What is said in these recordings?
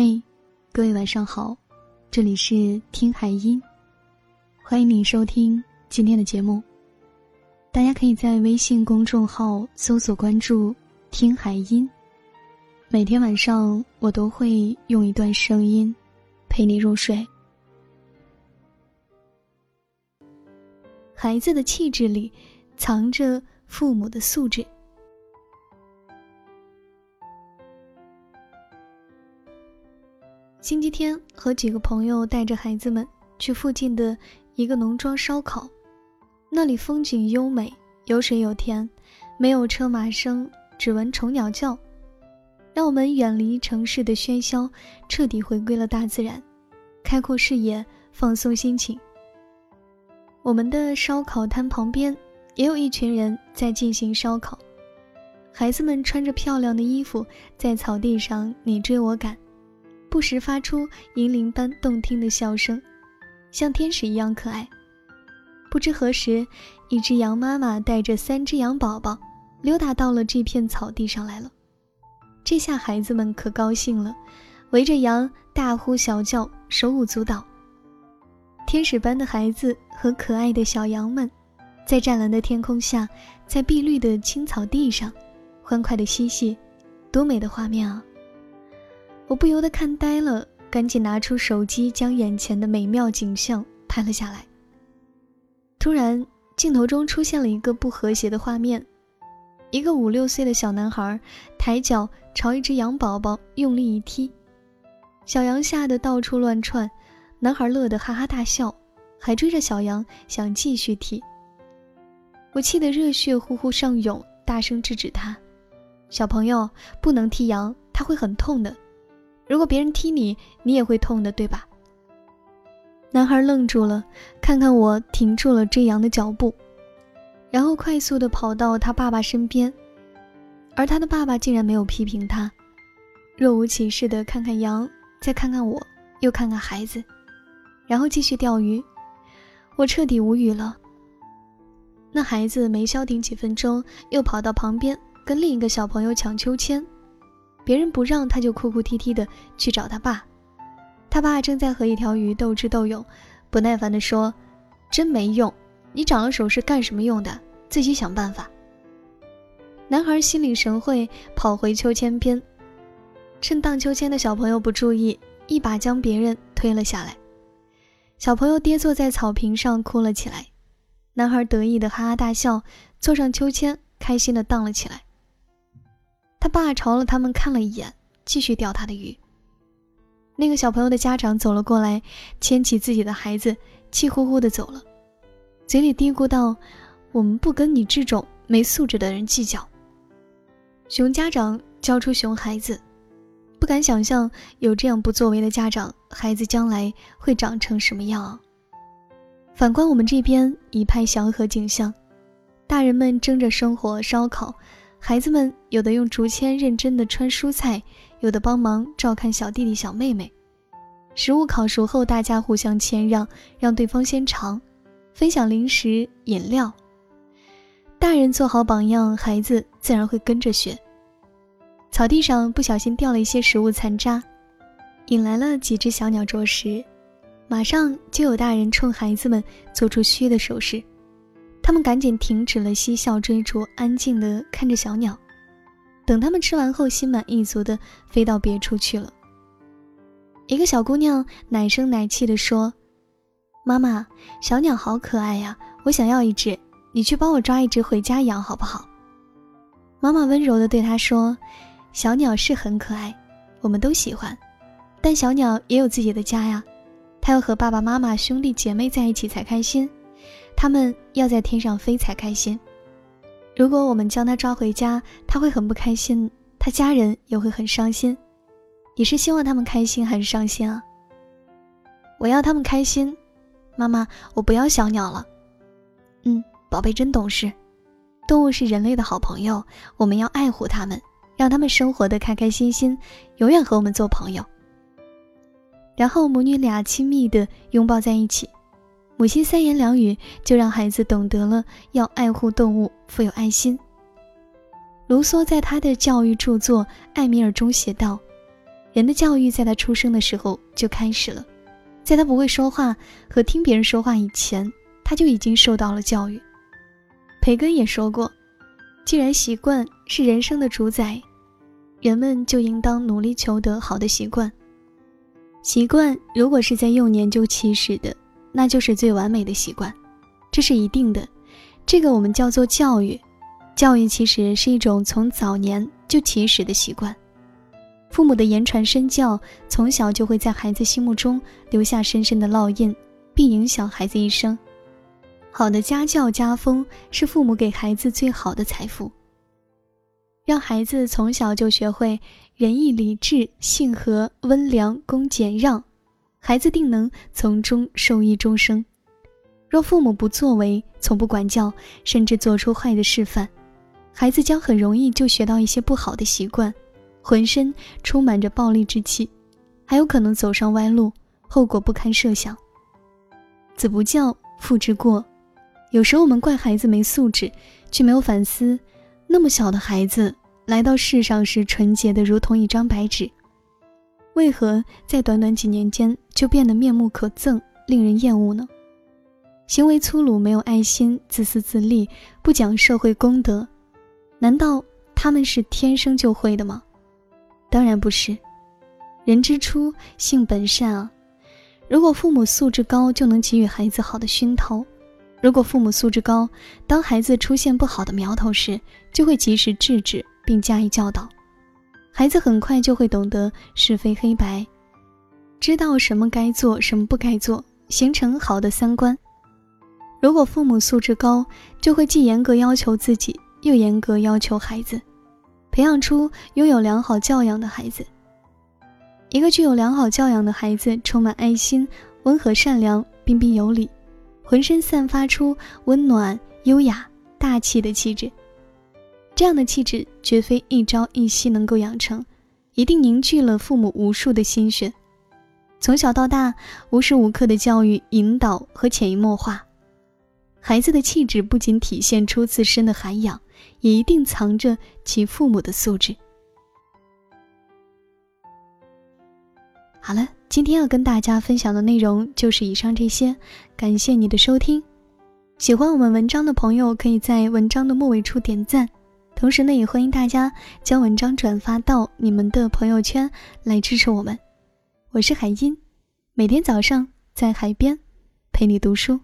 嘿，各位晚上好，这里是听海音，欢迎你收听今天的节目。大家可以在微信公众号搜索关注“听海音”，每天晚上我都会用一段声音陪你入睡。孩子的气质里，藏着父母的素质。星期天和几个朋友带着孩子们去附近的一个农庄烧烤，那里风景优美，有水有田，没有车马声，只闻虫鸟叫，让我们远离城市的喧嚣，彻底回归了大自然，开阔视野，放松心情。我们的烧烤摊旁边也有一群人在进行烧烤，孩子们穿着漂亮的衣服，在草地上你追我赶。不时发出银铃般动听的笑声，像天使一样可爱。不知何时，一只羊妈妈带着三只羊宝宝溜达到了这片草地上来了。这下孩子们可高兴了，围着羊大呼小叫，手舞足蹈。天使般的孩子和可爱的小羊们，在湛蓝的天空下，在碧绿的青草地上，欢快的嬉戏，多美的画面啊！我不由得看呆了，赶紧拿出手机将眼前的美妙景象拍了下来。突然，镜头中出现了一个不和谐的画面：一个五六岁的小男孩抬脚朝一只羊宝宝用力一踢，小羊吓得到处乱窜，男孩乐得哈哈大笑，还追着小羊想继续踢。我气得热血呼呼上涌，大声制止他：“小朋友不能踢羊，他会很痛的。”如果别人踢你，你也会痛的，对吧？男孩愣住了，看看我，停住了追羊的脚步，然后快速的跑到他爸爸身边，而他的爸爸竟然没有批评他，若无其事的看看羊，再看看我，又看看孩子，然后继续钓鱼。我彻底无语了。那孩子没消停几分钟，又跑到旁边跟另一个小朋友抢秋千。别人不让，他就哭哭啼啼的去找他爸。他爸正在和一条鱼斗智斗勇，不耐烦地说：“真没用，你长了手是干什么用的？自己想办法。”男孩心领神会，跑回秋千边，趁荡秋千的小朋友不注意，一把将别人推了下来。小朋友跌坐在草坪上哭了起来，男孩得意的哈哈大笑，坐上秋千，开心的荡了起来。他爸朝了他们看了一眼，继续钓他的鱼。那个小朋友的家长走了过来，牵起自己的孩子，气呼呼的走了，嘴里嘀咕道：“我们不跟你这种没素质的人计较。”熊家长教出熊孩子，不敢想象有这样不作为的家长，孩子将来会长成什么样。啊反观我们这边一派祥和景象，大人们争着生火烧烤。孩子们有的用竹签认真的穿蔬菜，有的帮忙照看小弟弟小妹妹。食物烤熟后，大家互相谦让，让对方先尝，分享零食饮料。大人做好榜样，孩子自然会跟着学。草地上不小心掉了一些食物残渣，引来了几只小鸟啄食，马上就有大人冲孩子们做出嘘的手势。他们赶紧停止了嬉笑追逐，安静地看着小鸟。等他们吃完后，心满意足地飞到别处去了。一个小姑娘奶声奶气地说：“妈妈，小鸟好可爱呀，我想要一只，你去帮我抓一只回家养好不好？”妈妈温柔地对她说：“小鸟是很可爱，我们都喜欢，但小鸟也有自己的家呀，它要和爸爸妈妈、兄弟姐妹在一起才开心。”他们要在天上飞才开心。如果我们将它抓回家，它会很不开心，他家人也会很伤心。你是希望他们开心还是伤心啊？我要他们开心。妈妈，我不要小鸟了。嗯，宝贝真懂事。动物是人类的好朋友，我们要爱护它们，让它们生活的开开心心，永远和我们做朋友。然后母女俩亲密的拥抱在一起。母亲三言两语就让孩子懂得了要爱护动物，富有爱心。卢梭在他的教育著作《艾米尔》中写道：“人的教育在他出生的时候就开始了，在他不会说话和听别人说话以前，他就已经受到了教育。培根也说过，既然习惯是人生的主宰，人们就应当努力求得好的习惯。习惯如果是在幼年就起始的，那就是最完美的习惯，这是一定的。这个我们叫做教育。教育其实是一种从早年就起始的习惯。父母的言传身教，从小就会在孩子心目中留下深深的烙印，并影响孩子一生。好的家教家风是父母给孩子最好的财富。让孩子从小就学会仁义礼智、信和、温良、恭俭让，孩子定能从中受益终生。若父母不作为，从不管教，甚至做出坏的示范，孩子将很容易就学到一些不好的习惯。浑身充满着暴力之气，还有可能走上歪路，后果不堪设想。子不教，父之过。有时候我们怪孩子没素质，却没有反思，那么小的孩子来到世上时纯洁的如同一张白纸，为何在短短几年间就变得面目可憎，令人厌恶呢？行为粗鲁，没有爱心，自私自利，不讲社会公德，难道他们是天生就会的吗？当然不是，人之初性本善啊。如果父母素质高，就能给予孩子好的熏陶；如果父母素质高，当孩子出现不好的苗头时，就会及时制止并加以教导，孩子很快就会懂得是非黑白，知道什么该做，什么不该做，形成好的三观。如果父母素质高，就会既严格要求自己，又严格要求孩子。培养出拥有良好教养的孩子。一个具有良好教养的孩子，充满爱心、温和、善良、彬彬有礼，浑身散发出温暖、优雅、大气的气质。这样的气质绝非一朝一夕能够养成，一定凝聚了父母无数的心血，从小到大无时无刻的教育、引导和潜移默化。孩子的气质不仅体现出自身的涵养。也一定藏着其父母的素质。好了，今天要跟大家分享的内容就是以上这些，感谢你的收听。喜欢我们文章的朋友，可以在文章的末尾处点赞，同时呢，也欢迎大家将文章转发到你们的朋友圈来支持我们。我是海音，每天早上在海边陪你读书。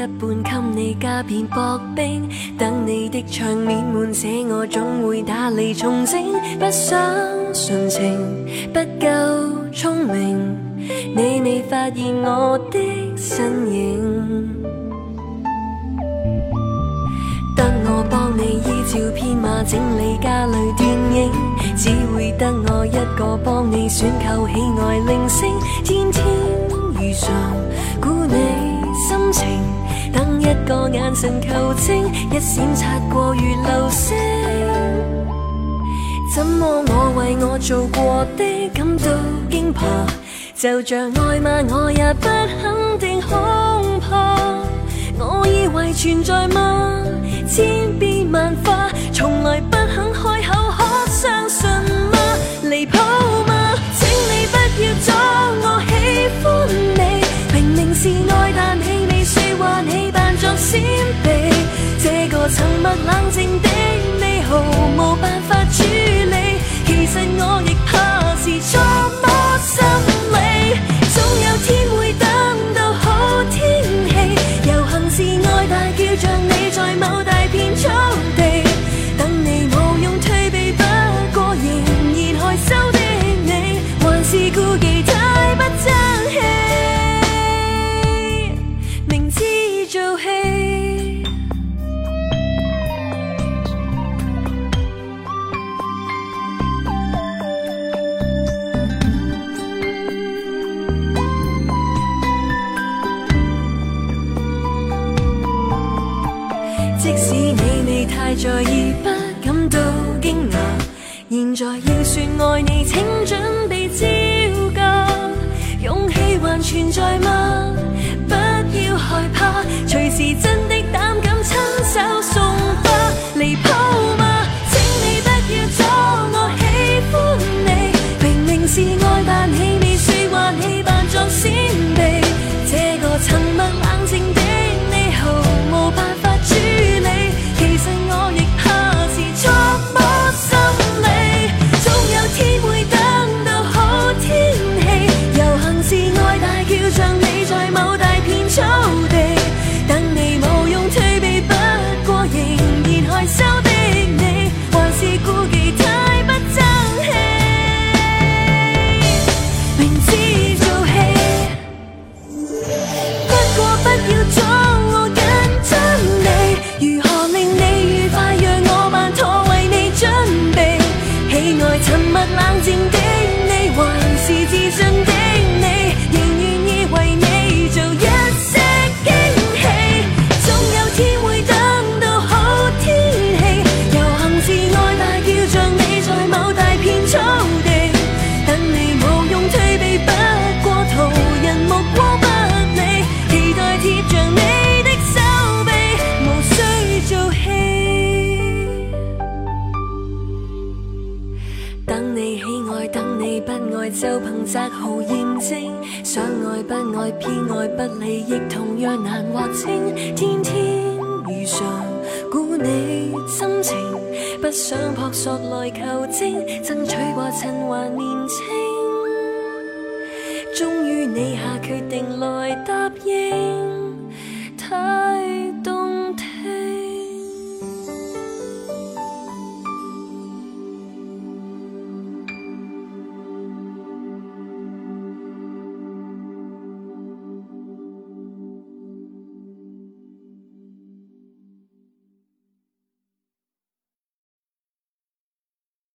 一半，给你加片薄冰。等你的场面满写，我总会打理重整。不想纯情，不够聪明，你未发现我的身影。得我帮你依照编码整理家里电影，只会得我一个帮你选购喜爱铃声。天天如常，个眼神求清，一闪擦过如流星。怎么我为我做过的感到惊怕？就像爱骂我也不肯定，恐怕我以为存在吗？千变万化，从来不肯太在意，不感到惊讶。现在要说爱你，请准备招架，勇气还存在吗？不要害怕，随时真。就凭泽号验证，想爱不爱，偏爱不理，亦同样难划清。天天遇上估你心情，不想扑朔来求证，争取过趁还年轻，终于你下决定来答应。